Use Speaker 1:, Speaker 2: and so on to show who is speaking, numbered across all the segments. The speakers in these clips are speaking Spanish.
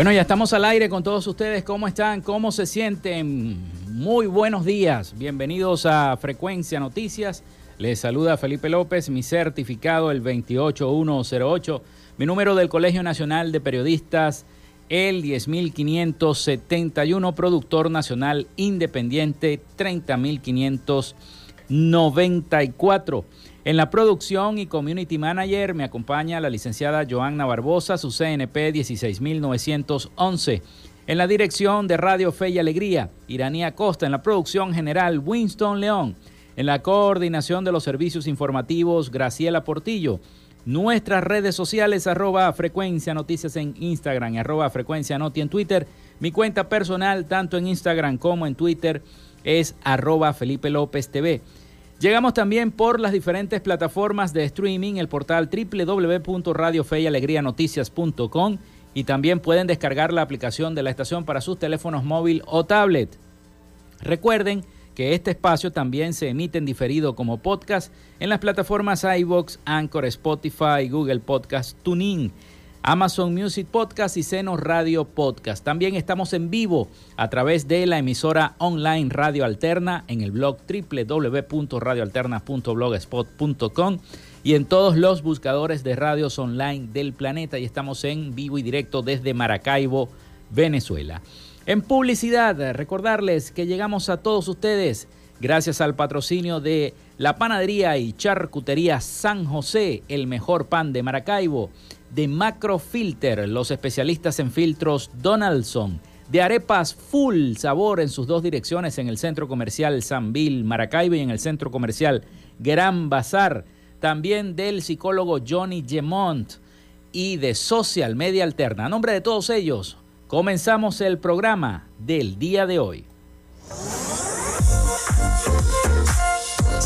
Speaker 1: Bueno, ya estamos al aire con todos ustedes. ¿Cómo están? ¿Cómo se sienten? Muy buenos días. Bienvenidos a Frecuencia Noticias. Les saluda Felipe López, mi certificado el 28108, mi número del Colegio Nacional de Periodistas el 10571, productor nacional independiente 30594. En la producción y community manager me acompaña la licenciada Joanna Barbosa, su CNP 16911. En la dirección de Radio Fe y Alegría, Iranía Costa. En la producción general, Winston León. En la coordinación de los servicios informativos, Graciela Portillo. Nuestras redes sociales, arroba frecuencia noticias en Instagram arroba frecuencia noti en Twitter. Mi cuenta personal, tanto en Instagram como en Twitter, es arroba Felipe López TV. Llegamos también por las diferentes plataformas de streaming, el portal www.radiofeyalegrianoticias.com y también pueden descargar la aplicación de la estación para sus teléfonos móvil o tablet. Recuerden que este espacio también se emite en diferido como podcast en las plataformas iVoox, Anchor, Spotify, Google Podcast, TuneIn Amazon Music Podcast y Seno Radio Podcast. También estamos en vivo a través de la emisora online Radio Alterna en el blog www.radioalterna.blogspot.com y en todos los buscadores de radios online del planeta y estamos en vivo y directo desde Maracaibo, Venezuela. En publicidad, recordarles que llegamos a todos ustedes gracias al patrocinio de la panadería y charcutería San José, el mejor pan de Maracaibo de Macrofilter, los especialistas en filtros Donaldson, de arepas full sabor en sus dos direcciones en el centro comercial Sanville, Maracaibo y en el centro comercial Gran Bazar, también del psicólogo Johnny Gemont y de Social Media Alterna. A nombre de todos ellos, comenzamos el programa del día de hoy.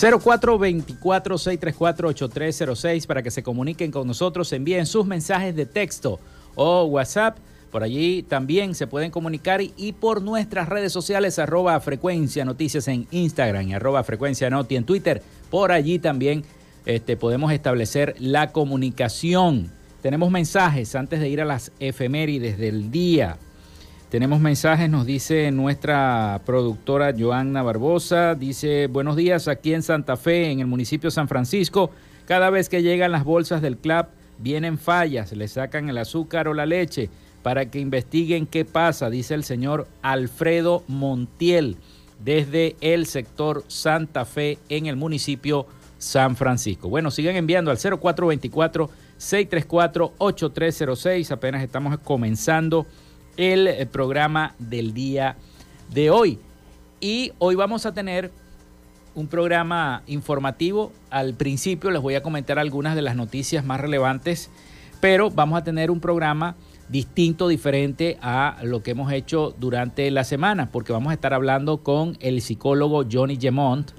Speaker 1: 0424-634-8306 para que se comuniquen con nosotros, envíen sus mensajes de texto o WhatsApp. Por allí también se pueden comunicar y por nuestras redes sociales, arroba frecuencia noticias en Instagram y arroba frecuencia noti en Twitter. Por allí también este, podemos establecer la comunicación. Tenemos mensajes antes de ir a las efemérides del día. Tenemos mensajes, nos dice nuestra productora Joanna Barbosa, dice, buenos días aquí en Santa Fe, en el municipio de San Francisco, cada vez que llegan las bolsas del CLAP vienen fallas, le sacan el azúcar o la leche para que investiguen qué pasa, dice el señor Alfredo Montiel, desde el sector Santa Fe en el municipio San Francisco. Bueno, sigan enviando al 0424 634 8306, apenas estamos comenzando el eh, programa del día de hoy. Y hoy vamos a tener un programa informativo. Al principio les voy a comentar algunas de las noticias más relevantes, pero vamos a tener un programa distinto, diferente a lo que hemos hecho durante la semana, porque vamos a estar hablando con el psicólogo Johnny Gemont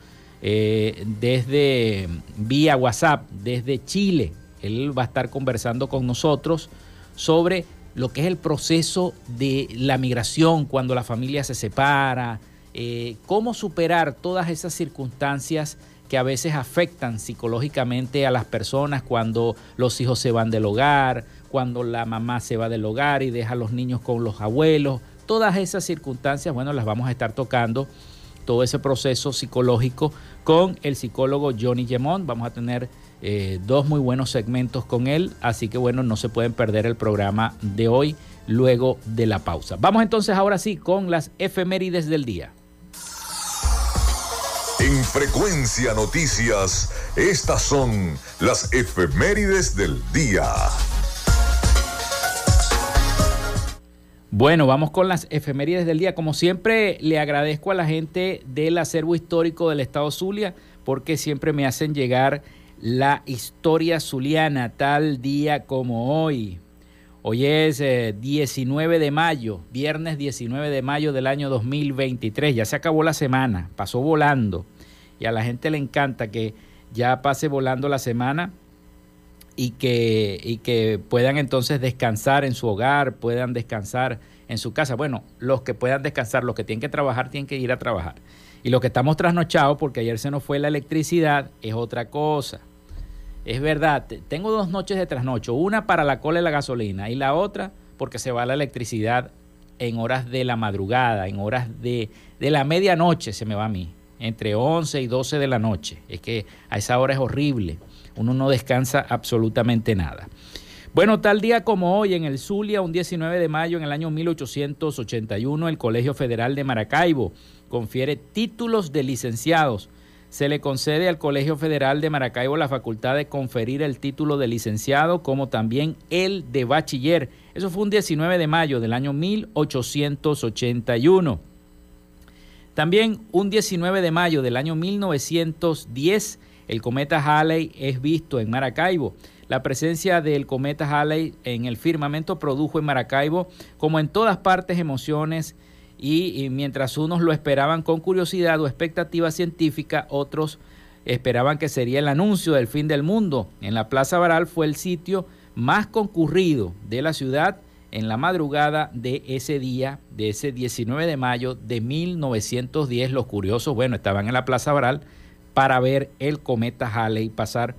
Speaker 1: eh, desde vía WhatsApp, desde Chile. Él va a estar conversando con nosotros sobre lo que es el proceso de la migración cuando la familia se separa, eh, cómo superar todas esas circunstancias que a veces afectan psicológicamente a las personas cuando los hijos se van del hogar, cuando la mamá se va del hogar y deja a los niños con los abuelos. Todas esas circunstancias, bueno, las vamos a estar tocando, todo ese proceso psicológico con el psicólogo Johnny Gemont. Vamos a tener eh, dos muy buenos segmentos con él, así que bueno, no se pueden perder el programa de hoy luego de la pausa. Vamos entonces ahora sí con las efemérides del día.
Speaker 2: En frecuencia noticias, estas son las efemérides del día.
Speaker 1: Bueno, vamos con las efemérides del día. Como siempre, le agradezco a la gente del acervo histórico del Estado Zulia porque siempre me hacen llegar la historia zuliana tal día como hoy. Hoy es 19 eh, de mayo, viernes 19 de mayo del año 2023. Ya se acabó la semana, pasó volando. Y a la gente le encanta que ya pase volando la semana y que, y que puedan entonces descansar en su hogar, puedan descansar en su casa. Bueno, los que puedan descansar, los que tienen que trabajar, tienen que ir a trabajar. Y los que estamos trasnochados, porque ayer se nos fue la electricidad, es otra cosa. Es verdad, tengo dos noches de trasnocho, una para la cola y la gasolina y la otra porque se va la electricidad en horas de la madrugada, en horas de, de la medianoche se me va a mí, entre 11 y 12 de la noche. Es que a esa hora es horrible, uno no descansa absolutamente nada. Bueno, tal día como hoy, en el Zulia, un 19 de mayo en el año 1881, el Colegio Federal de Maracaibo confiere títulos de licenciados. Se le concede al Colegio Federal de Maracaibo la facultad de conferir el título de licenciado como también el de bachiller. Eso fue un 19 de mayo del año 1881. También un 19 de mayo del año 1910, el cometa Halley es visto en Maracaibo. La presencia del cometa Halley en el firmamento produjo en Maracaibo, como en todas partes, emociones y, mientras unos lo esperaban con curiosidad o expectativa científica, otros esperaban que sería el anuncio del fin del mundo. En la Plaza Baral fue el sitio más concurrido de la ciudad en la madrugada de ese día, de ese 19 de mayo de 1910. Los curiosos, bueno, estaban en la Plaza Baral para ver el cometa Halley pasar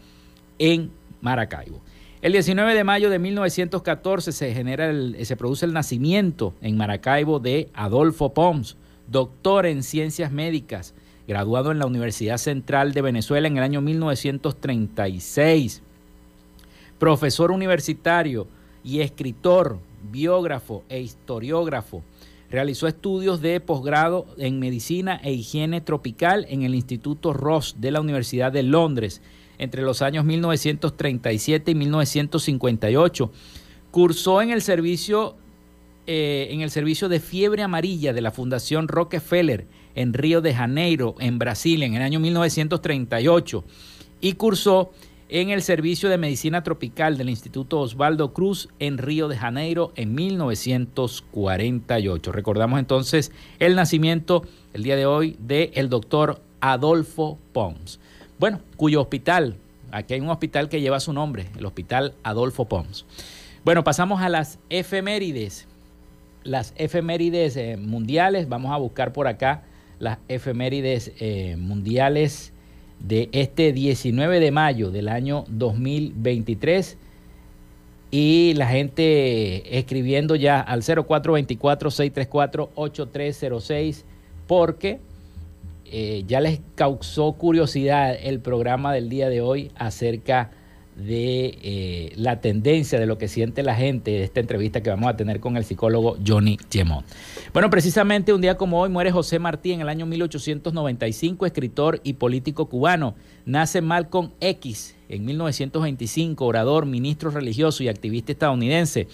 Speaker 1: en Maracaibo. El 19 de mayo de 1914 se, genera se produce el nacimiento en Maracaibo de Adolfo Pons, doctor en ciencias médicas, graduado en la Universidad Central de Venezuela en el año 1936, profesor universitario y escritor, biógrafo e historiógrafo. Realizó estudios de posgrado en medicina e higiene tropical en el Instituto Ross de la Universidad de Londres entre los años 1937 y 1958. Cursó en el servicio, eh, en el servicio de fiebre amarilla de la Fundación Rockefeller en Río de Janeiro, en Brasil, en el año 1938. Y cursó en el servicio de medicina tropical del Instituto Osvaldo Cruz en Río de Janeiro en 1948. Recordamos entonces el nacimiento el día de hoy del el doctor Adolfo Pons. Bueno, cuyo hospital, aquí hay un hospital que lleva su nombre, el Hospital Adolfo Pons. Bueno, pasamos a las efemérides. Las efemérides eh, mundiales, vamos a buscar por acá las efemérides eh, mundiales de este 19 de mayo del año 2023 y la gente escribiendo ya al 0424-634-8306 porque eh, ya les causó curiosidad el programa del día de hoy acerca de eh, la tendencia de lo que siente la gente de esta entrevista que vamos a tener con el psicólogo Johnny Gemont. Bueno, precisamente un día como hoy muere José Martí en el año 1895, escritor y político cubano. Nace Malcolm X en 1925, orador, ministro religioso y activista estadounidense.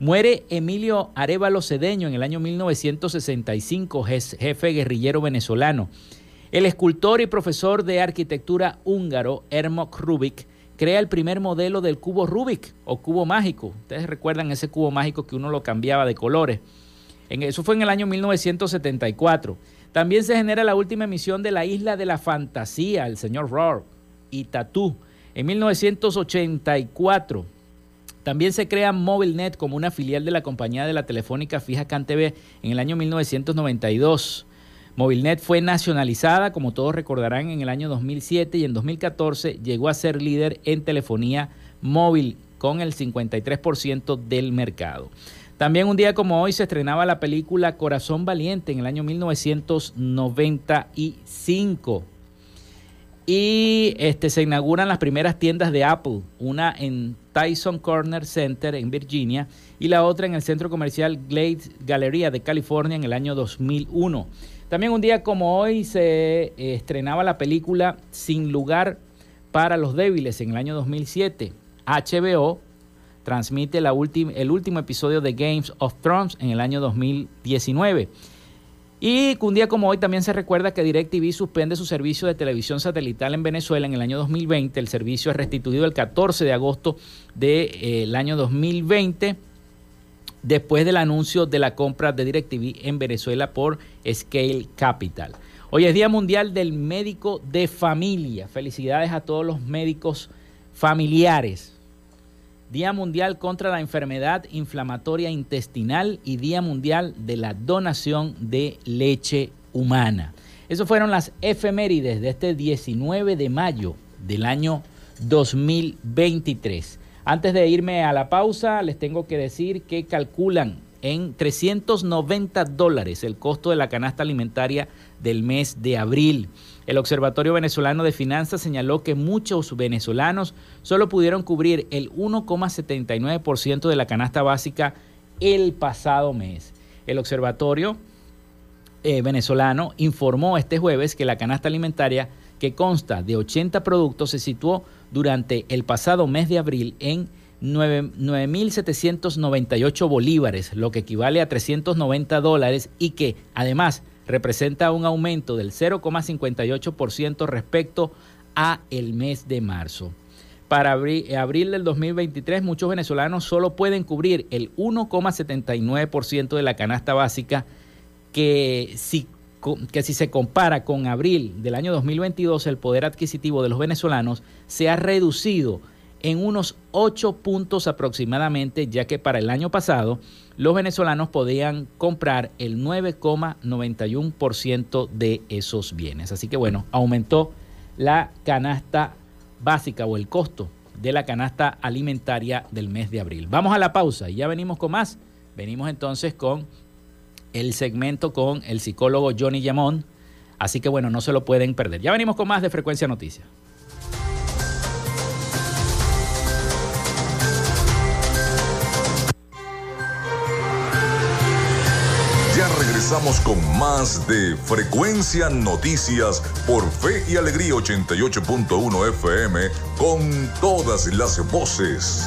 Speaker 1: Muere Emilio Arevalo Cedeño en el año 1965, jefe guerrillero venezolano. El escultor y profesor de arquitectura húngaro Ermok Rubik crea el primer modelo del cubo Rubik o cubo mágico. Ustedes recuerdan ese cubo mágico que uno lo cambiaba de colores. En eso fue en el año 1974. También se genera la última emisión de la Isla de la Fantasía, el señor Roar y Tatú. En 1984 también se crea MobileNet como una filial de la compañía de la telefónica fija CanTV en el año 1992. Movilnet fue nacionalizada, como todos recordarán, en el año 2007 y en 2014 llegó a ser líder en telefonía móvil con el 53% del mercado. También un día como hoy se estrenaba la película Corazón Valiente en el año 1995. Y este, se inauguran las primeras tiendas de Apple, una en Tyson Corner Center en Virginia y la otra en el centro comercial Glade Galleria de California en el año 2001. También un día como hoy se eh, estrenaba la película Sin lugar para los débiles en el año 2007. HBO transmite el último episodio de Games of Thrones en el año 2019. Y un día como hoy también se recuerda que DirecTV suspende su servicio de televisión satelital en Venezuela en el año 2020. El servicio es restituido el 14 de agosto del año 2020 después del anuncio de la compra de DirecTV en Venezuela por Scale Capital. Hoy es Día Mundial del Médico de Familia. Felicidades a todos los médicos familiares. Día Mundial contra la Enfermedad Inflamatoria Intestinal y Día Mundial de la Donación de Leche Humana. Esas fueron las efemérides de este 19 de mayo del año 2023. Antes de irme a la pausa, les tengo que decir que calculan en 390 dólares el costo de la canasta alimentaria del mes de abril. El Observatorio Venezolano de Finanzas señaló que muchos venezolanos solo pudieron cubrir el 1,79% de la canasta básica el pasado mes. El observatorio eh, venezolano informó este jueves que la canasta alimentaria que consta de 80 productos se situó durante el pasado mes de abril en 9.798 bolívares, lo que equivale a 390 dólares y que además representa un aumento del 0,58% respecto a el mes de marzo. Para abril, abril del 2023 muchos venezolanos solo pueden cubrir el 1,79% de la canasta básica que si que si se compara con abril del año 2022, el poder adquisitivo de los venezolanos se ha reducido en unos 8 puntos aproximadamente, ya que para el año pasado los venezolanos podían comprar el 9,91% de esos bienes. Así que bueno, aumentó la canasta básica o el costo de la canasta alimentaria del mes de abril. Vamos a la pausa y ya venimos con más. Venimos entonces con el segmento con el psicólogo Johnny Yamón. Así que bueno, no se lo pueden perder. Ya venimos con más de Frecuencia Noticias.
Speaker 2: Ya regresamos con más de Frecuencia Noticias por Fe y Alegría 88.1 FM con todas las voces.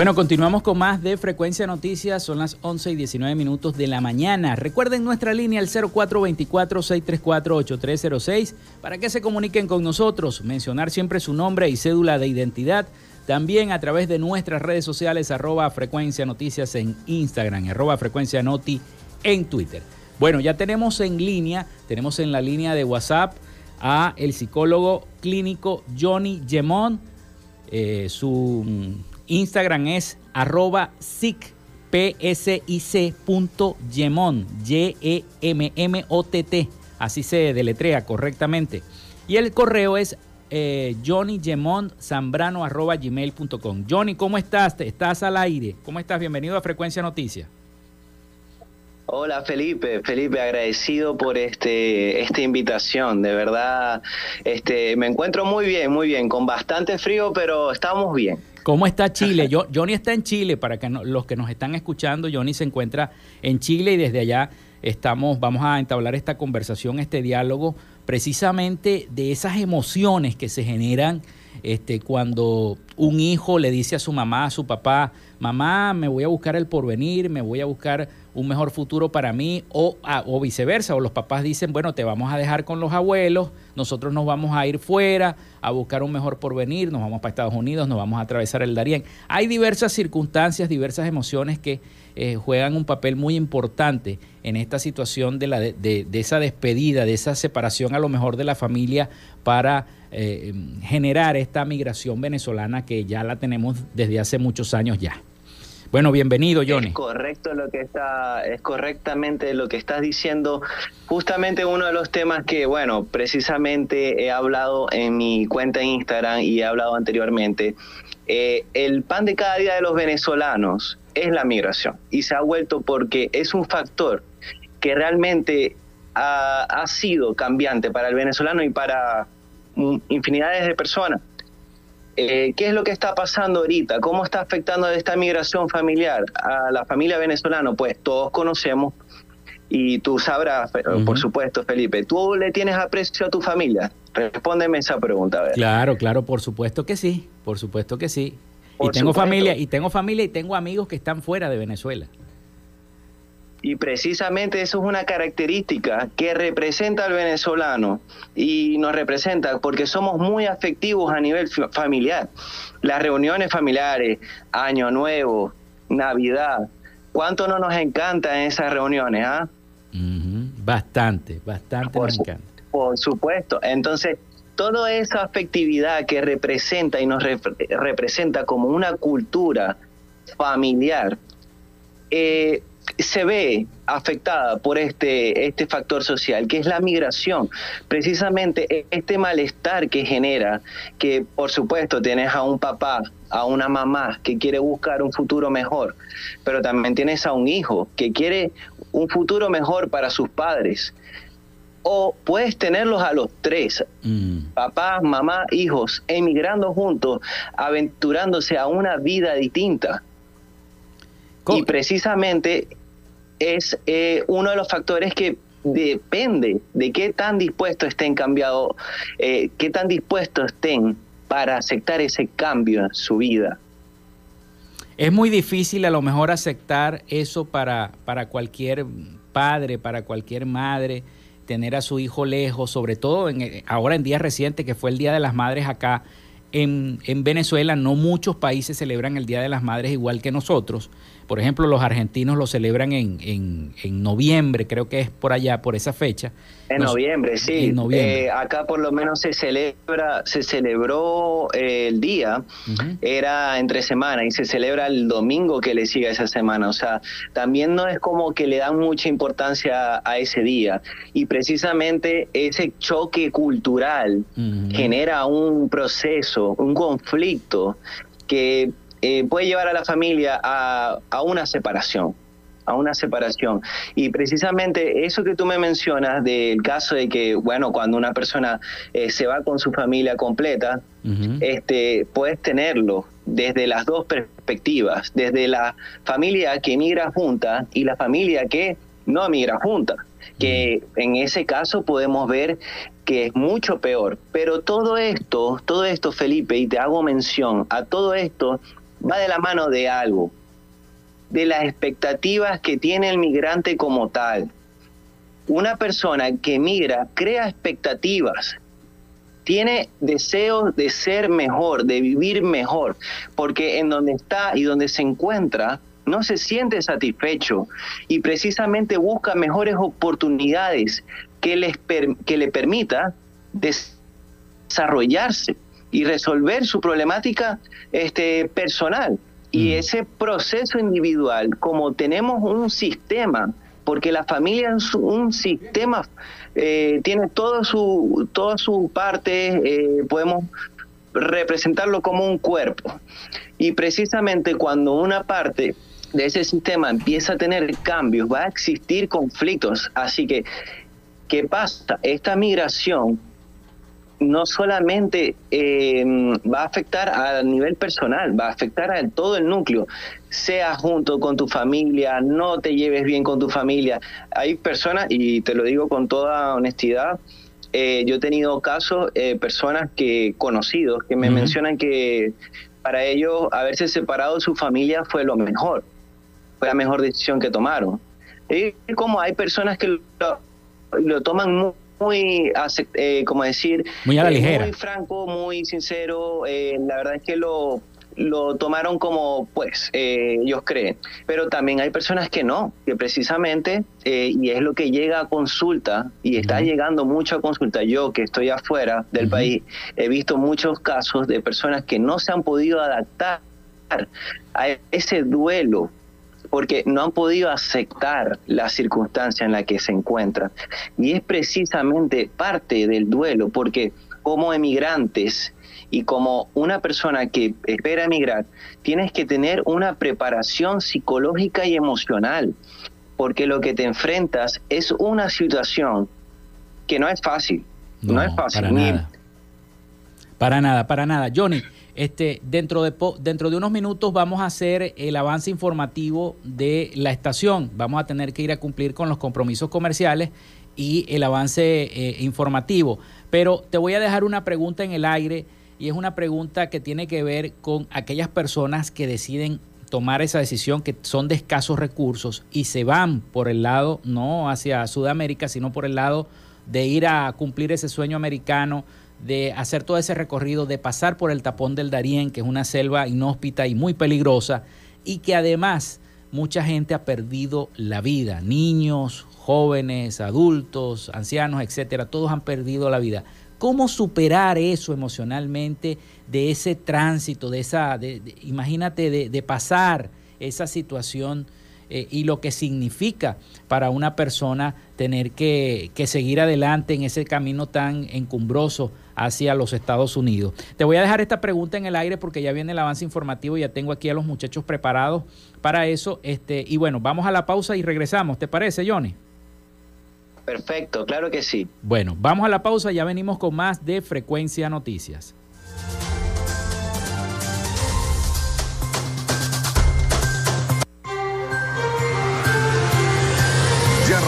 Speaker 1: Bueno, continuamos con más de Frecuencia Noticias. Son las 11 y 19 minutos de la mañana. Recuerden nuestra línea al 0424-634-8306 para que se comuniquen con nosotros. Mencionar siempre su nombre y cédula de identidad. También a través de nuestras redes sociales, arroba Frecuencia Noticias en Instagram, arroba Frecuencia Noti en Twitter. Bueno, ya tenemos en línea, tenemos en la línea de WhatsApp a el psicólogo clínico Johnny Gemón. Eh, su Instagram es arroba Gemont, Y-E-M-M-O-T-T, así se deletrea correctamente. Y el correo es eh. Johnny, ¿cómo estás? ¿Estás al aire? ¿Cómo estás? Bienvenido a Frecuencia Noticias.
Speaker 3: Hola Felipe, Felipe, agradecido por este esta invitación. De verdad, este me encuentro muy bien, muy bien, con bastante frío, pero estamos bien.
Speaker 1: ¿Cómo está Chile? Johnny está en Chile, para que los que nos están escuchando, Johnny se encuentra en Chile y desde allá estamos, vamos a entablar esta conversación, este diálogo, precisamente de esas emociones que se generan este, cuando un hijo le dice a su mamá, a su papá, mamá, me voy a buscar el porvenir, me voy a buscar un mejor futuro para mí, o, o viceversa, o los papás dicen, bueno, te vamos a dejar con los abuelos, nosotros nos vamos a ir fuera a buscar un mejor porvenir, nos vamos para Estados Unidos, nos vamos a atravesar el Darién. Hay diversas circunstancias, diversas emociones que eh, juegan un papel muy importante en esta situación de, la, de, esa despedida, de esa separación a lo mejor de la familia para eh, generar esta migración venezolana que ya la tenemos desde hace muchos años ya. Bueno, bienvenido, Johnny.
Speaker 3: Es correcto lo que está, es correctamente lo que estás diciendo. Justamente uno de los temas que, bueno, precisamente he hablado en mi cuenta en Instagram y he hablado anteriormente. Eh, el pan de cada día de los venezolanos es la migración y se ha vuelto porque es un factor que realmente ha, ha sido cambiante para el venezolano y para infinidades de personas. Eh, ¿Qué es lo que está pasando ahorita? ¿Cómo está afectando esta migración familiar a la familia venezolana? Pues todos conocemos y tú sabrás, por supuesto, Felipe, ¿tú le tienes aprecio a tu familia? Respóndeme esa pregunta.
Speaker 1: Claro, claro, por supuesto que sí, por supuesto que sí. y tengo familia, y tengo familia y tengo amigos que están fuera de Venezuela.
Speaker 3: Y precisamente eso es una característica que representa al venezolano y nos representa porque somos muy afectivos a nivel familiar. Las reuniones familiares, Año Nuevo, Navidad, ¿cuánto no nos encantan esas reuniones? Ah?
Speaker 1: Bastante, bastante
Speaker 3: por
Speaker 1: nos encanta.
Speaker 3: Por supuesto. Entonces, toda esa afectividad que representa y nos representa como una cultura familiar, eh, se ve afectada por este, este factor social, que es la migración. Precisamente este malestar que genera, que por supuesto tienes a un papá, a una mamá que quiere buscar un futuro mejor, pero también tienes a un hijo que quiere un futuro mejor para sus padres. O puedes tenerlos a los tres, mm. papá, mamá, hijos, emigrando juntos, aventurándose a una vida distinta. Y precisamente es eh, uno de los factores que depende de qué tan dispuestos estén cambiado, eh, qué tan dispuestos estén para aceptar ese cambio en su vida.
Speaker 1: Es muy difícil a lo mejor aceptar eso para, para cualquier padre, para cualquier madre, tener a su hijo lejos, sobre todo en, ahora en días recientes que fue el Día de las Madres acá en, en Venezuela, no muchos países celebran el Día de las Madres igual que nosotros. Por ejemplo, los argentinos lo celebran en, en, en noviembre, creo que es por allá, por esa fecha.
Speaker 3: En noviembre, sí. Eh, acá por lo menos se celebra, se celebró eh, el día, era entre semana y se celebra el domingo que le sigue esa semana. O sea, también no es como que le dan mucha importancia a ese día. Y precisamente ese choque cultural genera un proceso, un conflicto que eh, puede llevar a la familia a, una separación a una separación. Y precisamente eso que tú me mencionas del caso de que, bueno, cuando una persona eh, se va con su familia completa, este, puedes tenerlo desde las dos perspectivas, desde la familia que emigra junta y la familia que no emigra junta, que en ese caso podemos ver que es mucho peor. Pero todo esto, todo esto, Felipe, y te hago mención, a todo esto va de la mano de algo, de las expectativas que tiene el migrante como tal. Una persona que migra crea expectativas, tiene deseos de ser mejor, de vivir mejor, porque en donde está y donde se encuentra no se siente satisfecho y precisamente busca mejores oportunidades que, que le permita desarrollarse y resolver su problemática este, personal. Y ese proceso individual, como tenemos un sistema, porque la familia es un sistema, eh, tiene toda su, toda su parte, eh, podemos representarlo como un cuerpo. Y precisamente cuando una parte de ese sistema empieza a tener cambios, va a existir conflictos. Así que, ¿qué pasa? Esta migración no solamente eh, va a afectar a nivel personal, va a afectar a todo el núcleo, sea junto con tu familia, no te lleves bien con tu familia. Hay personas, y te lo digo con toda honestidad, eh, yo he tenido casos, eh, personas que conocidos, que me mencionan que para ellos haberse separado de su familia fue lo mejor, fue la mejor decisión que tomaron. Y como hay personas que lo, lo toman muy muy, eh, como decir,
Speaker 1: muy a la eh,
Speaker 3: Muy franco, muy sincero. Eh, la verdad es que lo, lo tomaron como, pues, eh, ellos creen. Pero también hay personas que no, que precisamente, y es lo que llega a consulta, y está llegando mucho a consulta. Yo, que estoy afuera del país, he visto muchos casos de personas que no se han podido adaptar a ese duelo porque no han podido aceptar la circunstancia en la que se encuentran. Y es precisamente parte del duelo, porque como emigrantes y como una persona que espera emigrar, tienes que tener una preparación psicológica y emocional, porque lo que te enfrentas es una situación que no es fácil. No, es fácil.
Speaker 4: Para nada. Para nada, para nada. Johnny, este, dentro, de dentro de unos minutos vamos a hacer el avance informativo de la estación. Vamos a tener que ir a cumplir con los compromisos comerciales y el avance eh, informativo. Pero te voy a dejar una pregunta en el aire y es una pregunta que tiene que ver con aquellas personas que deciden tomar esa decisión que son de escasos recursos y se van por el lado, no hacia Sudamérica, sino por el lado de ir a cumplir ese sueño americano de hacer todo ese recorrido, de pasar por el tapón del Darién, que es una selva inhóspita y muy peligrosa, y que además mucha gente ha perdido la vida, niños, jóvenes, adultos, ancianos, etcétera, todos han perdido la vida. ¿Cómo superar eso emocionalmente de ese tránsito, de esa, imagínate, de, pasar esa situación eh, y lo que significa para una persona tener que, que seguir adelante en ese camino tan encumbroso hacia los Estados Unidos. Te voy a dejar esta pregunta en el aire porque ya viene el avance informativo, ya tengo aquí a los muchachos preparados para eso. Este, y bueno, vamos a la pausa y regresamos. ¿Te parece, Johnny?
Speaker 3: Perfecto, claro que sí.
Speaker 4: Bueno, vamos a la pausa, ya venimos con más de Frecuencia Noticias.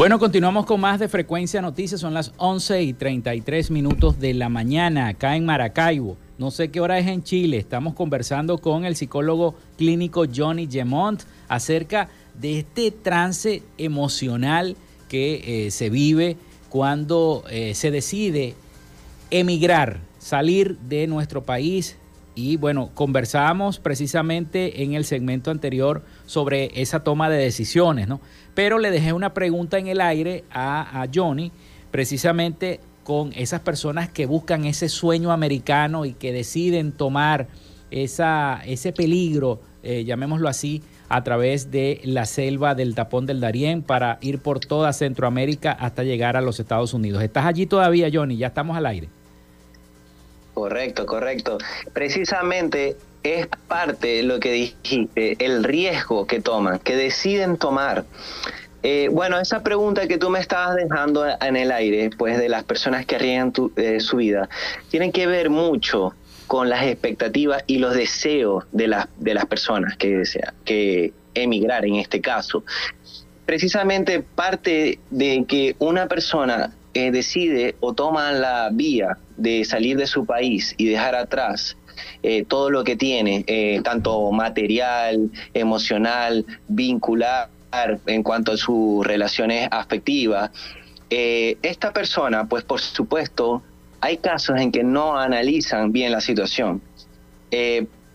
Speaker 1: Bueno, continuamos con más de Frecuencia Noticias. Son las 11 y 33 minutos de la mañana acá en Maracaibo. No sé qué hora es en Chile. Estamos conversando con el psicólogo clínico Johnny Gemont acerca de este trance emocional que eh, se vive cuando eh, se decide emigrar, salir de nuestro país. Y bueno, conversábamos precisamente en el segmento anterior sobre esa toma de decisiones, ¿no? Pero le dejé una pregunta en el aire a, Johnny, precisamente con esas personas que buscan ese sueño americano y que deciden tomar esa, ese peligro, eh, llamémoslo así, a través de la selva del tapón del Darién para ir por toda Centroamérica hasta llegar a los Estados Unidos. ¿Estás allí todavía, Johnny? Ya estamos al aire.
Speaker 3: Correcto, correcto. Precisamente es parte de lo que dijiste, el riesgo que toman, que deciden tomar. Eh, bueno, esa pregunta que tú me estabas dejando en el aire, pues de las personas que arriesgan eh, su vida, tiene que ver mucho con las expectativas y los deseos de, las de las personas que desean que emigrar en este caso. Precisamente parte de que una persona eh, decide o toma la vía de salir de su país y dejar atrás eh, todo lo que tiene, eh, tanto material, emocional, vincular en cuanto a sus relaciones afectivas. Eh, esta persona, pues por supuesto, hay casos en que no analizan bien la situación.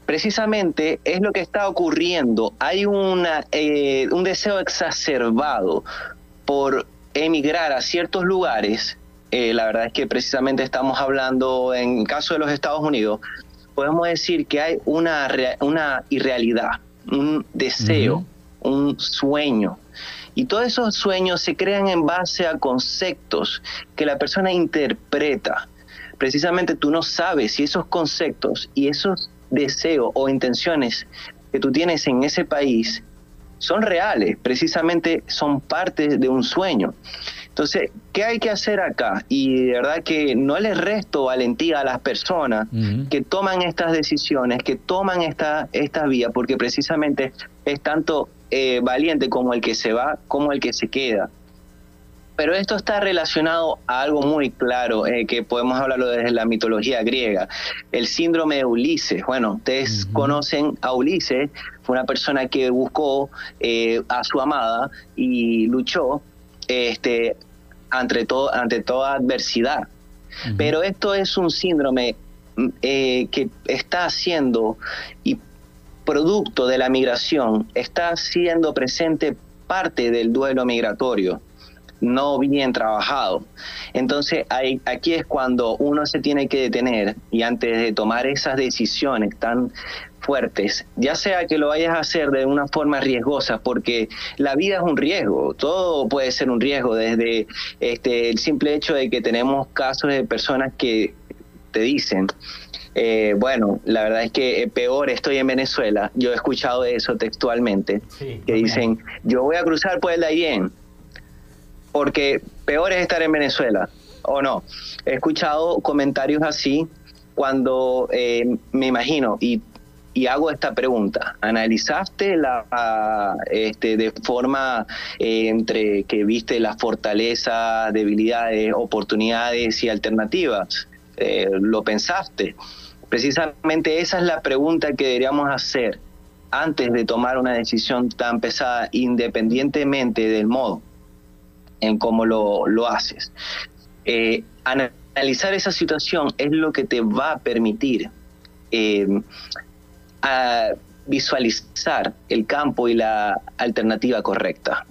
Speaker 3: precisamente es lo que está ocurriendo. Hay una, un deseo exacerbado por emigrar a ciertos lugares la verdad es que precisamente estamos hablando, en caso de los Estados Unidos, podemos decir que hay una, una irrealidad, un deseo, un sueño. Y todos esos sueños se crean en base a conceptos que la persona interpreta. Precisamente tú no sabes si esos conceptos y esos deseos o intenciones que tú tienes en ese país son reales, precisamente son parte de un sueño. Entonces, ¿qué hay que hacer acá? Y de verdad que no les resto valentía a las personas que toman estas decisiones, que toman esta, esta vía, porque precisamente es tanto eh, valiente como el que se va, como el que se queda. Pero esto está relacionado a algo muy claro, eh, que podemos hablarlo desde la mitología griega, el síndrome de Ulises. Bueno, ustedes conocen a Ulises, fue una persona que buscó eh, a su amada y luchó este, ante, todo, ante toda adversidad. Pero esto es un síndrome mm, eh, que está haciendo y producto de la migración, está siendo presente parte del duelo migratorio no bien trabajado. Entonces aquí es cuando uno se tiene que detener y antes de tomar esas decisiones tan fuertes, ya sea que lo vayas a hacer de una forma riesgosa, porque la vida es un riesgo, todo puede ser un riesgo, desde este, el simple hecho de que tenemos casos de personas que te dicen, eh, bueno, la verdad es que eh, peor estoy en Venezuela, yo he escuchado eso textualmente, que dicen, yo voy a cruzar por el Dayén, porque peor es estar en Venezuela, o no. He escuchado comentarios así cuando eh, me imagino, y y hago esta pregunta. ¿Analizaste la, este, de forma eh, entre que viste las fortalezas, debilidades, oportunidades y alternativas? Eh, ¿Lo pensaste? Precisamente esa es la pregunta que deberíamos hacer antes de tomar una decisión tan pesada, independientemente del modo en cómo lo, lo haces. Eh, analizar esa situación es lo que te va a permitir a visualizar el campo y la alternativa correcta.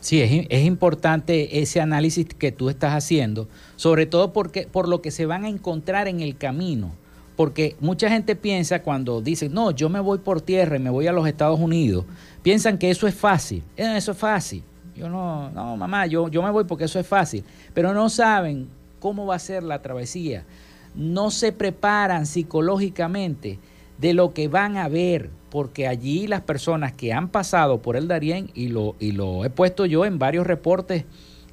Speaker 1: Sí, es, importante ese análisis que tú estás haciendo, sobre todo porque, por lo que se van a encontrar en el camino. Porque mucha gente piensa cuando dice, no, yo me voy por tierra y me voy a los Estados Unidos, piensan que eso es fácil. Eh, eso es fácil. Yo no, no, mamá, yo, yo me voy porque eso es fácil. Pero no saben cómo va a ser la travesía no se preparan psicológicamente de lo que van a ver, porque allí las personas que han pasado por el Darién, y lo, y lo he puesto yo en varios reportes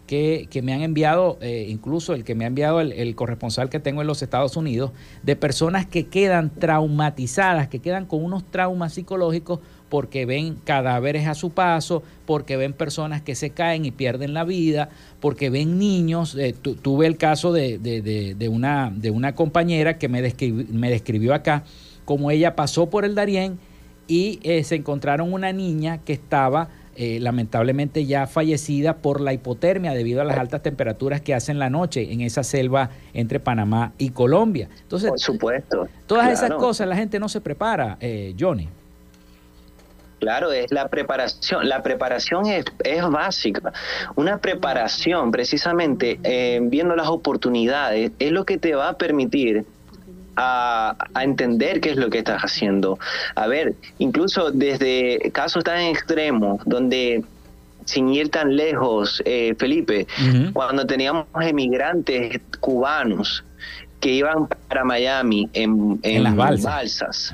Speaker 1: que, me han enviado, eh, incluso el que me ha enviado el, el, corresponsal que tengo en los Estados Unidos, de personas que quedan traumatizadas, que quedan con unos traumas psicológicos porque ven cadáveres a su paso, porque ven personas que se caen y pierden la vida, porque ven niños. Eh, tuve el caso de, una, de una compañera que me, me describió acá como ella pasó por el Darién y eh, se encontraron una niña que estaba eh, lamentablemente ya fallecida por la hipotermia debido a las altas temperaturas que hacen la noche en esa selva entre Panamá y Colombia. Entonces,
Speaker 3: por supuesto.
Speaker 1: Todas esas cosas la gente no se prepara, eh, Johnny.
Speaker 3: Claro, es la preparación. La preparación es, es básica. Una preparación, precisamente, eh, viendo las oportunidades, es lo que te va a permitir a, entender qué es lo que estás haciendo. A ver, incluso desde casos tan extremos, donde sin ir tan lejos, eh, Felipe, cuando teníamos emigrantes cubanos que iban para Miami en, las balsas.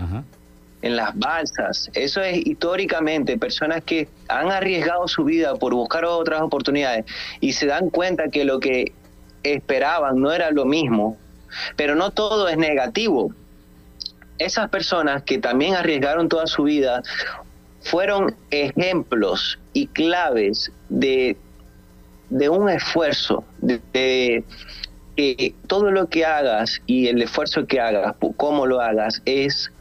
Speaker 3: En las balsas. Eso es históricamente personas que han arriesgado su vida por buscar otras oportunidades y se dan cuenta que lo que esperaban no era lo mismo pero no todo es negativo. Esas personas que también arriesgaron toda su vida fueron ejemplos y claves de, de un esfuerzo, de, que todo lo que hagas y el esfuerzo que hagas, cómo lo hagas, es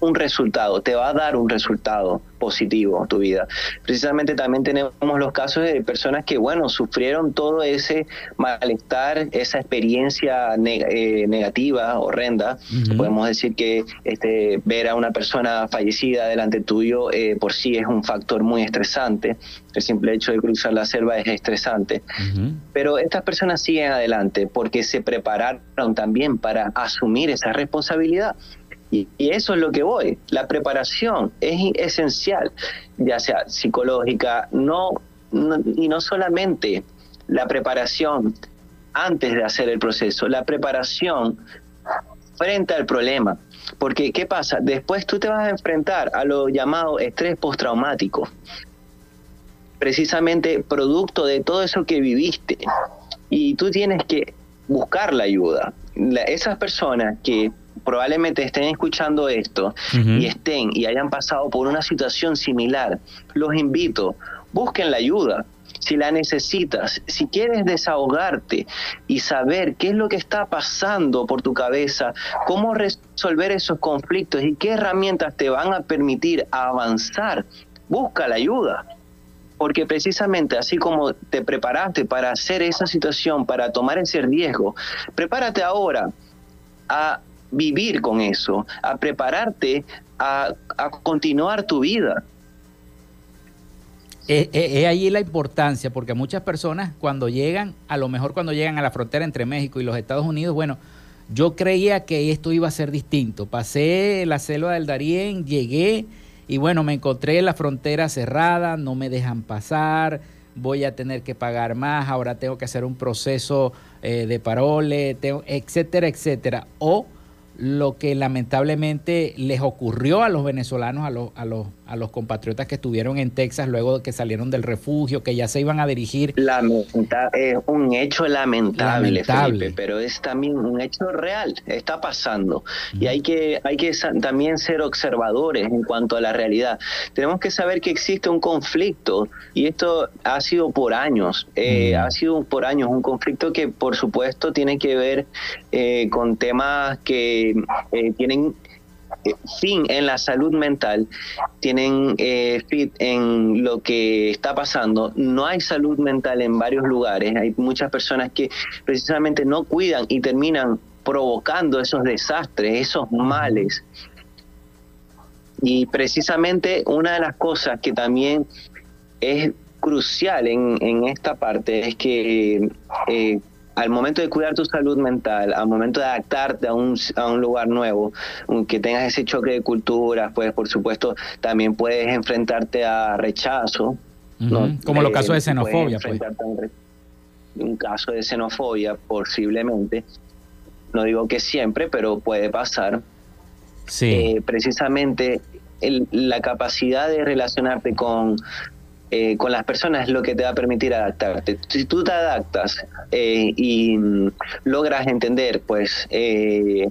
Speaker 3: un resultado, te va a dar un resultado positivo tu vida. Precisamente también tenemos los casos de personas que, bueno, sufrieron todo ese malestar, esa experiencia eh, negativa, horrenda. Podemos decir que este, ver a una persona fallecida delante tuyo eh, por sí es un factor muy estresante. El simple hecho de cruzar la selva es estresante. Pero estas personas siguen adelante porque se prepararon también para asumir esa responsabilidad. Y, eso es lo que voy. La preparación es esencial, ya sea psicológica, no, y no solamente la preparación antes de hacer el proceso, la preparación frente al problema. Porque, ¿qué pasa? Después tú te vas a enfrentar a lo llamado estrés postraumático, precisamente producto de todo eso que viviste. Y tú tienes que buscar la ayuda. esas personas que probablemente estén escuchando esto y estén y hayan pasado por una situación similar, los invito, busquen la ayuda. Si la necesitas, si quieres desahogarte y saber qué es lo que está pasando por tu cabeza, cómo resolver esos conflictos y qué herramientas te van a permitir avanzar, busca la ayuda porque precisamente así como te preparaste para hacer esa situación, para tomar ese riesgo, prepárate ahora a vivir con eso, a prepararte a, continuar tu vida.
Speaker 1: Es, ahí la importancia, porque muchas personas cuando llegan, a lo mejor cuando llegan a la frontera entre México y los Estados Unidos, bueno, yo creía que esto iba a ser distinto. Pasé la selva del Darién, llegué y bueno, me encontré la frontera cerrada, no me dejan pasar, voy a tener que pagar más, ahora tengo que hacer un proceso eh, de parole, etcétera, etcétera. O lo que lamentablemente les ocurrió a los venezolanos, a los, a los, a los compatriotas que estuvieron en Texas luego de que salieron del refugio, que ya se iban a dirigir.
Speaker 3: es un hecho lamentable, Felipe, pero es también un hecho real, está pasando. Y hay que, hay que también ser observadores en cuanto a la realidad. Tenemos que saber que existe un conflicto y esto ha sido por años, eh, ha sido por años un conflicto que por supuesto tiene que ver eh, con temas que eh, tienen fin en la salud mental, tienen eh, fit en lo que está pasando. No hay salud mental en varios lugares. Hay muchas personas que precisamente no cuidan y terminan provocando esos desastres, esos males. Y precisamente una de las cosas que también es crucial en, esta parte es que eh, al momento de cuidar tu salud mental, al momento de adaptarte a un, a un lugar nuevo, que tengas ese choque de culturas, pues por supuesto también puedes enfrentarte a rechazo.
Speaker 1: Como los casos de xenofobia. Pues.
Speaker 3: Un, caso de xenofobia posiblemente. No digo que siempre, pero puede pasar. Sí. Eh, precisamente la capacidad de relacionarte con eh, con las personas es lo que te va a permitir adaptarte. Si tú te adaptas eh, y logras entender, pues, eh,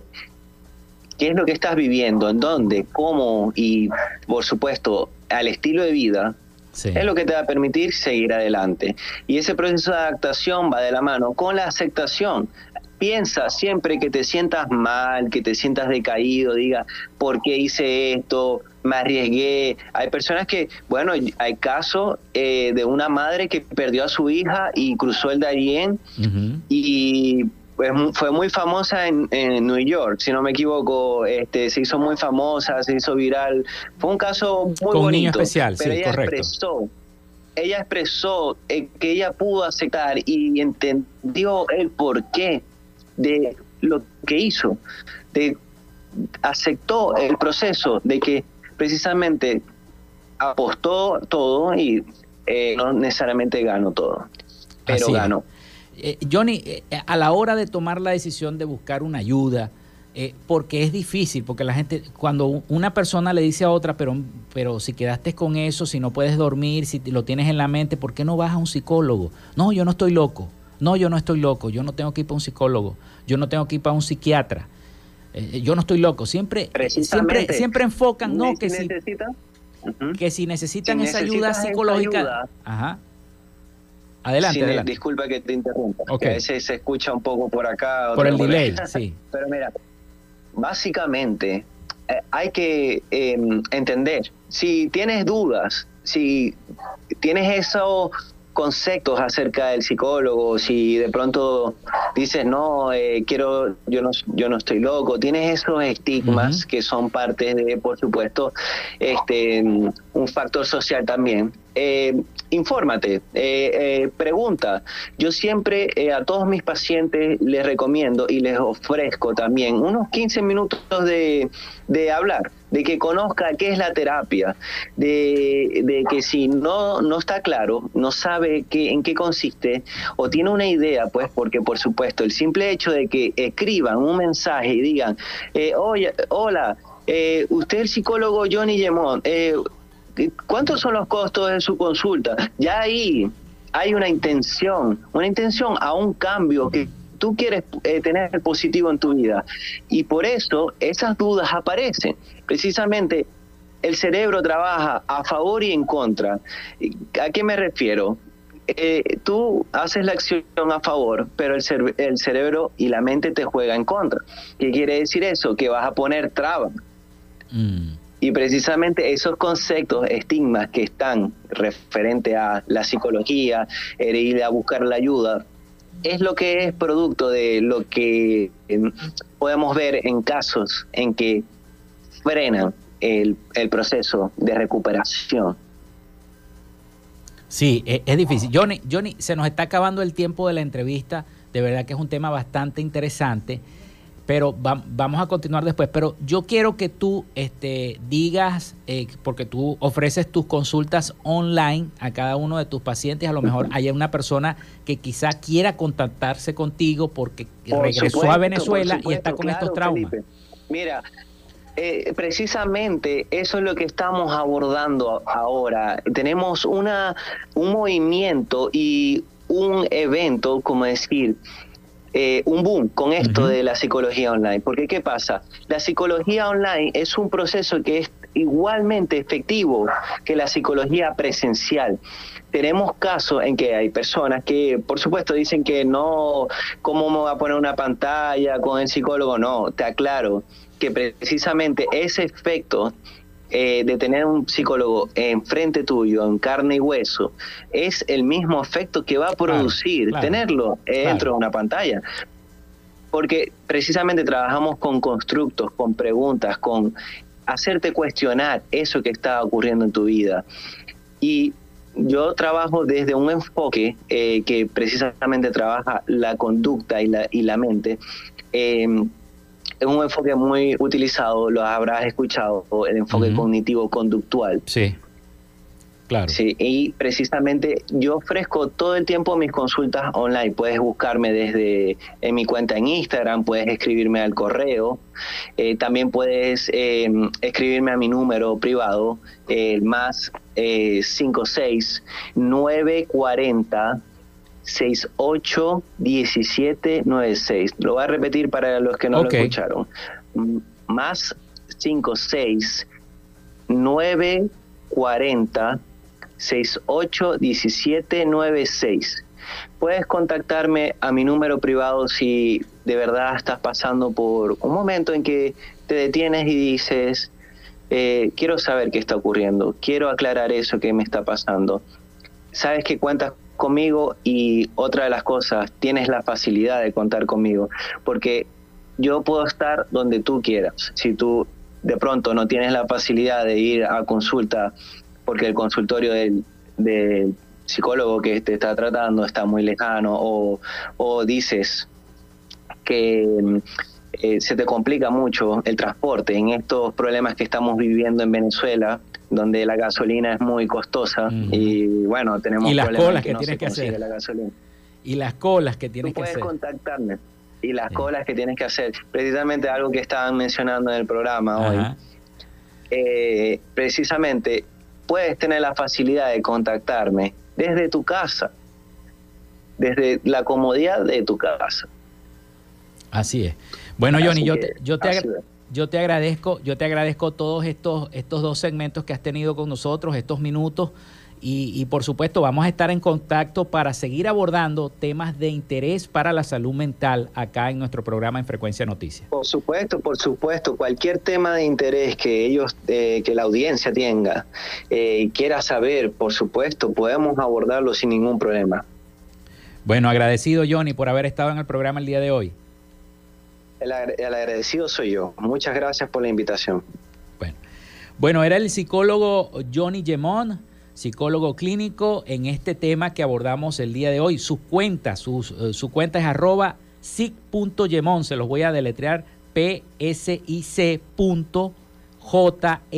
Speaker 3: qué es lo que estás viviendo, en dónde, cómo y, por supuesto, al estilo de vida, es lo que te va a permitir seguir adelante. Y ese proceso de adaptación va de la mano con la aceptación. Piensa siempre que te sientas mal, que te sientas decaído, diga, ¿por qué hice esto? Me arriesgué. Hay personas que, bueno, hay casos eh, de una madre que perdió a su hija y cruzó el Darién y pues, fue muy famosa en, New York, si no me equivoco, este, se hizo muy famosa, se hizo viral. Fue un caso muy
Speaker 1: Con
Speaker 3: bonito.
Speaker 1: niño especial,
Speaker 3: pero
Speaker 1: sí,
Speaker 3: ella expresó, ella expresó eh, que ella pudo aceptar y entendió el porqué de lo que hizo, de aceptó el proceso de que precisamente apostó todo y eh, no necesariamente ganó todo, pero ganó.
Speaker 1: Eh, Johnny, eh, a la hora de tomar la decisión de buscar una ayuda, eh, porque es difícil, porque la gente, cuando una persona le dice a otra, pero, pero si quedaste con eso, si no puedes dormir, si lo tienes en la mente, ¿por qué no vas a un psicólogo? No, yo no estoy loco. No, yo no estoy loco. Yo no tengo que ir para un psicólogo. Yo no tengo que ir para un psiquiatra. yo no estoy loco. Siempre, siempre, siempre enfocan, no, que si, que si necesitan esa ayuda psicológica. ajá, Adelante,
Speaker 3: Disculpa que te interrumpa. a veces se escucha un poco por acá.
Speaker 1: Por el delay, sí.
Speaker 3: Pero mira, básicamente eh, hay que em, entender, si tienes dudas, si tienes esos conceptos acerca del psicólogo, si de pronto dices, no, eh, quiero, yo no, yo no estoy loco, tienes esos estigmas que son parte de, por supuesto, este, un factor social también. Eh, infórmate, eh, eh, pregunta. Yo siempre eh, a todos mis pacientes les recomiendo y les ofrezco también unos 15 minutos de, de hablar, de que conozca qué es la terapia, de, que si no, no está claro, no sabe qué, en qué consiste o tiene una idea, pues porque por supuesto el simple hecho de que escriban un mensaje y digan, oye, hola, usted es el psicólogo Johnny Gemón, ¿cuántos son los costos de su consulta? Ya ahí hay una intención, una intención a un cambio que tú quieres eh, tener positivo en tu vida. Y por eso esas dudas aparecen. Precisamente el cerebro trabaja a favor y en contra. ¿A qué me refiero? Eh, tú haces la acción a favor, pero el, el cerebro y la mente te juega en contra. ¿Qué quiere decir eso? Que vas a poner trabas. Mm. Y precisamente esos conceptos, estigmas que están referente a la psicología, el ir a buscar la ayuda, es lo que es producto de lo que em, podemos ver en casos en que frenan el, proceso de recuperación.
Speaker 1: Sí, es, es, difícil. Johnny, Johnny, se nos está acabando el tiempo de la entrevista. De verdad que es un tema bastante interesante pero vamos a continuar después. Pero yo quiero que tú este, digas, eh, porque tú ofreces tus consultas online a cada uno de tus pacientes, a lo mejor hay una persona que quizá quiera contactarse contigo porque regresó a Venezuela y está con estos traumas.
Speaker 3: Mira, eh, precisamente eso es lo que estamos abordando ahora. Tenemos una, un movimiento y un evento, como decir, eh, un boom con esto de la psicología online. Porque ¿qué pasa? La psicología online es un proceso que es igualmente efectivo que la psicología presencial. Tenemos casos en que hay personas que, por supuesto, dicen que no, ¿cómo me voy a poner una pantalla con el psicólogo? No, te aclaro que precisamente ese efecto eh, de tener un psicólogo enfrente tuyo, en carne y hueso, es el mismo efecto que va a producir tenerlo dentro de una pantalla. Porque precisamente trabajamos con constructos, con preguntas, con hacerte cuestionar eso que está ocurriendo en tu vida. Y yo trabajo desde un enfoque eh, que precisamente trabaja la conducta y la, y la mente. Eh, es un enfoque muy utilizado, lo habrás escuchado, el enfoque cognitivo-conductual.
Speaker 1: Sí. Claro.
Speaker 3: Sí, y precisamente yo ofrezco todo el tiempo mis consultas online. Puedes buscarme desde en mi cuenta en Instagram, puedes escribirme al correo, eh, también puedes em, escribirme a mi número privado, el más eh, 56 940 681796. Lo voy a repetir para los que no lo escucharon. más 56 940 681796. Puedes contactarme a mi número privado si de verdad estás pasando por un momento en que te detienes y dices, eh, quiero saber qué está ocurriendo, quiero aclarar eso que me está pasando. Sabes que cuentas conmigo y otra de las cosas, tienes la facilidad de contar conmigo, porque yo puedo estar donde tú quieras. Si tú de pronto no tienes la facilidad de ir a consulta porque el consultorio del, psicólogo que te está tratando está muy lejano o, dices que eh, se te complica mucho el transporte en estos problemas que estamos viviendo en Venezuela, donde la gasolina es muy costosa y bueno, tenemos
Speaker 1: y las colas que, tienes que hacer la gasolina. Y las colas que tienes que hacer.
Speaker 3: Puedes contactarme y las colas que tienes que hacer. Precisamente algo que estaban mencionando en el programa hoy. Eh, precisamente puedes tener la facilidad de contactarme desde tu casa, desde la comodidad de tu casa.
Speaker 1: Así es. Bueno, Johnny, yo te, yo te, yo te agradezco, yo te agradezco todos estos, estos dos segmentos que has tenido con nosotros, estos minutos. Y, por supuesto vamos a estar en contacto para seguir abordando temas de interés para la salud mental acá en nuestro programa en Frecuencia Noticias.
Speaker 3: Por supuesto, por supuesto, cualquier tema de interés que ellos, eh, que la audiencia tenga eh, y quiera saber, por supuesto, podemos abordarlo sin ningún problema.
Speaker 1: Bueno, agradecido Johnny por haber estado en el programa el día de hoy.
Speaker 3: El, agradecido soy yo. Muchas gracias por la invitación.
Speaker 1: Bueno, bueno era el psicólogo Johnny Gemón psicólogo clínico, en este tema que abordamos el día de hoy. Su cuenta, su, eh, su cuenta es arroba sic.gemon, se los voy a deletrear p-s-i-c J-E-M-M-O-T-T.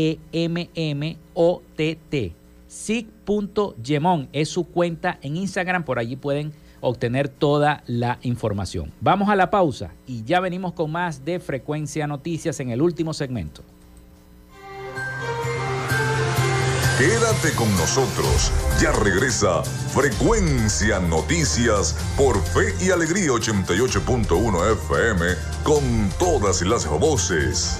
Speaker 1: Sig.gemon es su cuenta en Instagram, por allí pueden obtener toda la información. Vamos a la pausa y ya venimos con más de Frecuencia Noticias en el último segmento.
Speaker 2: Quédate con nosotros. Ya regresa Frecuencia Noticias por Fe y Alegría 88.1 FM con todas las voces.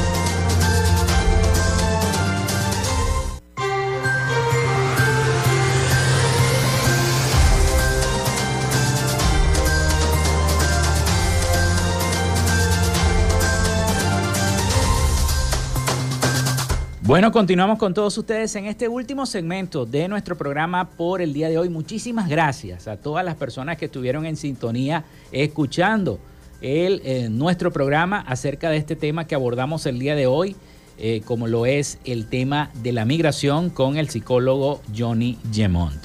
Speaker 1: Bueno, continuamos con todos ustedes en este último segmento de nuestro programa por el día de hoy. Muchísimas gracias a todas las personas que estuvieron en sintonía escuchando eh, nuestro programa acerca de este tema que abordamos el día de hoy, eh, como lo es el tema de la migración con el psicólogo Johnny Gemont.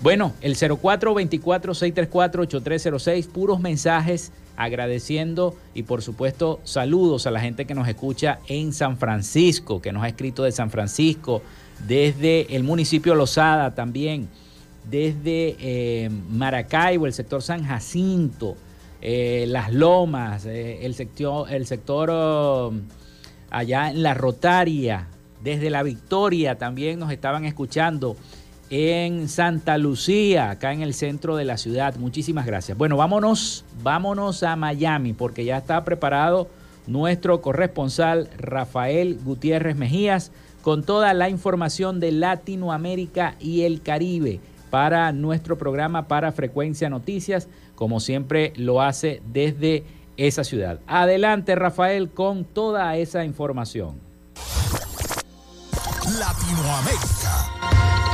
Speaker 1: Bueno, el 0424-634-8306, puros mensajes agradeciendo y por supuesto saludos a la gente que nos escucha en San Francisco, que nos ha escrito de San Francisco, desde el municipio Lozada también, desde eh, Maracaibo, el sector San Jacinto, eh, Las Lomas, eh, el sector, el sector um, allá en La Rotaria, desde La Victoria también nos estaban escuchando en Santa Lucía, acá en el centro de la ciudad. Muchísimas gracias. Bueno, vámonos, vámonos a Miami porque ya está preparado nuestro corresponsal Rafael Gutiérrez Mejías con toda la información de Latinoamérica y el Caribe para nuestro programa para Frecuencia Noticias, como siempre lo hace desde esa ciudad. Adelante Rafael con toda esa información. Latinoamérica.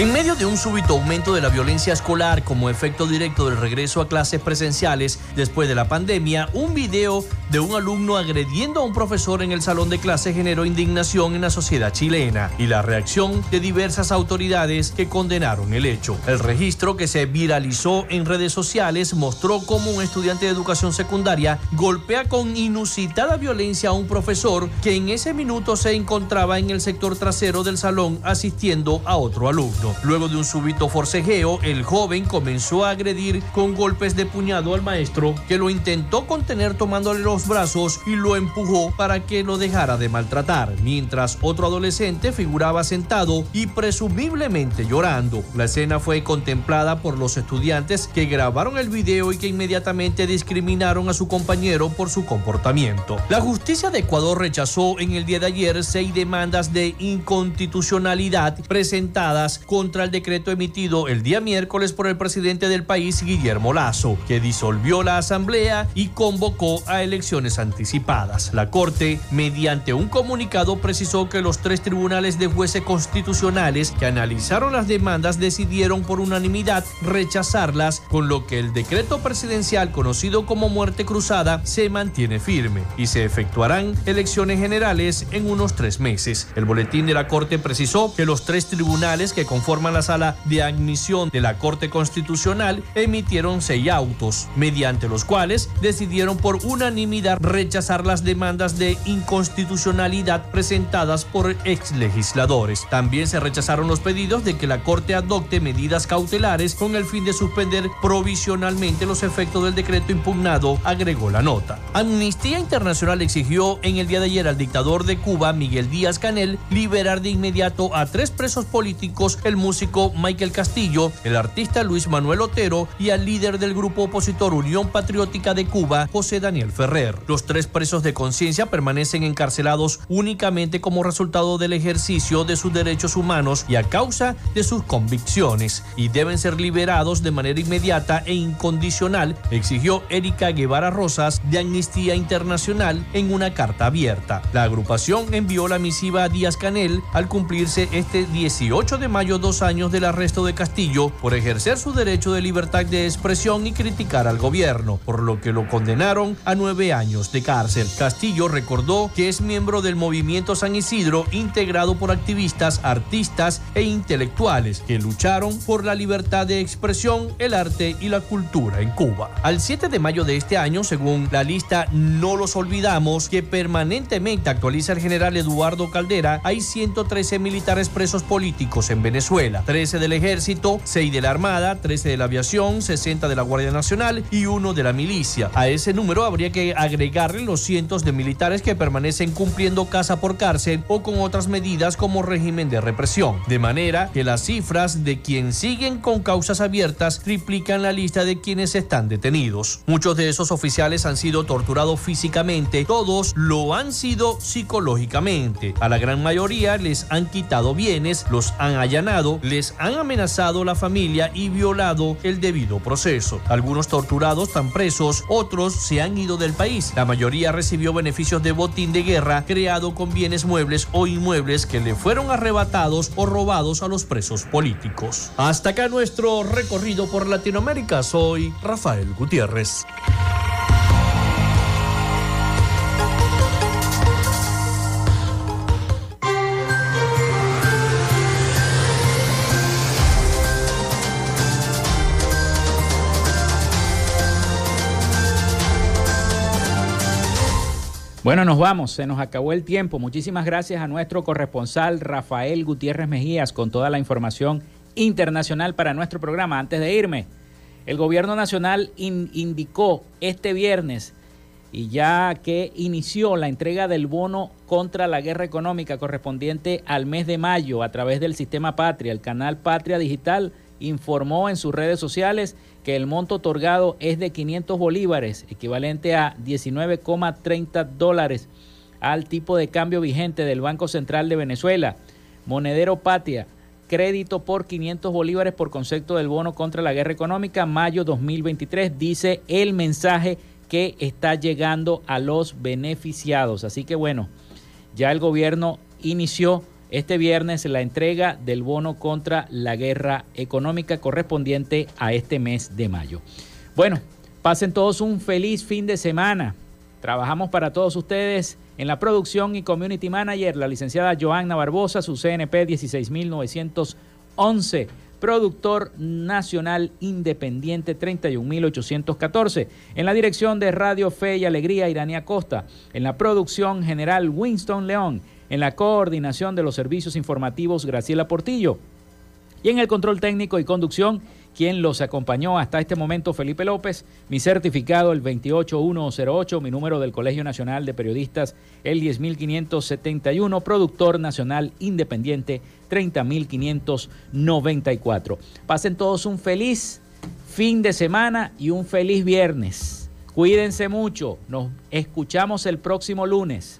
Speaker 5: En medio de un súbito aumento de la violencia escolar como efecto directo del regreso a clases presenciales después de la pandemia, un video de un alumno agrediendo a un profesor en el salón de clase generó indignación en la sociedad chilena y la reacción de diversas autoridades que condenaron el hecho. El registro que se viralizó en redes sociales mostró cómo un estudiante de educación secundaria golpea con inusitada violencia a un profesor que en ese minuto se encontraba en el sector trasero del salón asistiendo a otro alumno. Luego de un súbito forcejeo, el joven comenzó a agredir con golpes de puñado al maestro, que lo intentó contener tomándole los brazos y lo empujó para que lo dejara de maltratar, mientras otro adolescente figuraba sentado y presumiblemente llorando. La escena fue contemplada por los estudiantes que grabaron el video y que inmediatamente discriminaron a su compañero por su comportamiento. La justicia de Ecuador rechazó en el día de ayer seis demandas de inconstitucionalidad presentadas contra el decreto emitido el día miércoles por el presidente del país, Guillermo Lazo, que disolvió la asamblea y convocó a elecciones anticipadas. La Corte, mediante un comunicado, precisó que los tres tribunales de jueces constitucionales que analizaron las demandas decidieron por unanimidad rechazarlas, con lo que el decreto presidencial conocido como muerte cruzada se mantiene firme y se efectuarán elecciones generales en unos tres meses. El boletín de la Corte precisó que los tres tribunales que conforman la sala de admisión de la Corte Constitucional emitieron seis autos, mediante los cuales decidieron por unanimidad rechazar las demandas de inconstitucionalidad presentadas por ex legisladores. También se rechazaron los pedidos de que la Corte adopte medidas cautelares con el fin de suspender provisionalmente los efectos del decreto impugnado, agregó la nota. Amnistía Internacional exigió en el día de ayer al dictador de Cuba, Miguel Díaz Canel, liberar de inmediato a tres presos políticos, el músico Michael Castillo, el artista Luis Manuel Otero y al líder del grupo opositor Unión Patriótica de Cuba, José Daniel Ferrer. Los tres presos de conciencia permanecen encarcelados únicamente como resultado del ejercicio de sus derechos humanos y a causa de sus convicciones y deben ser liberados de manera inmediata e incondicional, exigió Erika Guevara Rosas de Amnistía Internacional en una carta abierta. La agrupación envió la misiva a Díaz Canel al cumplirse este 18 de mayo dos años del arresto de Castillo por ejercer su derecho de libertad de expresión y criticar al gobierno, por lo que lo condenaron a nueve años de cárcel. Castillo recordó que es miembro del movimiento San Isidro integrado por activistas, artistas e intelectuales que lucharon por la libertad de expresión, el arte y la cultura en Cuba. Al 7 de mayo de este año, según la lista No los olvidamos, que permanentemente actualiza el general Eduardo Caldera, hay 113 militares presos políticos en Venezuela, 13 del ejército, 6 de la Armada, 13 de la aviación, 60 de la Guardia Nacional y uno de la milicia. A ese número habría que agregarle los cientos de militares que permanecen cumpliendo casa por cárcel o con otras medidas como régimen de represión. De manera que las cifras de quien siguen con causas abiertas triplican la lista de quienes están detenidos. Muchos de esos oficiales han sido torturados físicamente, todos lo han sido psicológicamente. A la gran mayoría les han quitado bienes, los han allanado, les han amenazado la familia y violado el debido proceso. Algunos torturados están presos, otros se han ido del país. La mayoría recibió beneficios de botín de guerra creado con bienes muebles o inmuebles que le fueron arrebatados o robados a los presos políticos. Hasta acá nuestro recorrido por Latinoamérica. Soy Rafael Gutiérrez.
Speaker 1: Bueno, nos vamos, se nos acabó el tiempo. Muchísimas gracias a nuestro corresponsal Rafael Gutiérrez Mejías con toda la información internacional para nuestro programa. Antes de irme, el gobierno nacional indicó este viernes y ya que inició la entrega del bono contra la guerra económica correspondiente al mes de mayo a través del sistema Patria, el canal Patria Digital informó en sus redes sociales que el monto otorgado es de 500 bolívares, equivalente a 19,30 dólares al tipo de cambio vigente del Banco Central de Venezuela. Monedero Patria, crédito por 500 bolívares por concepto del bono contra la guerra económica, mayo 2023, dice el mensaje que está llegando a los beneficiados. Así que bueno, ya el gobierno inició este viernes la entrega del bono contra la guerra económica correspondiente a este mes de mayo. Bueno, pasen todos un feliz fin de semana. Trabajamos para todos ustedes en la producción y community manager, la licenciada Joanna Barbosa, su CNP 16911, productor nacional independiente 31814. En la dirección de Radio Fe y Alegría, Irania Costa. En la producción general, Winston León en la coordinación de los servicios informativos Graciela Portillo.
Speaker 6: Y en el control técnico y conducción, quien los acompañó hasta este momento, Felipe López, mi certificado el 28108, mi número del Colegio Nacional de Periodistas el 10571, productor nacional independiente 30594. Pasen todos un feliz fin de semana y un feliz viernes. Cuídense mucho, nos escuchamos el próximo lunes.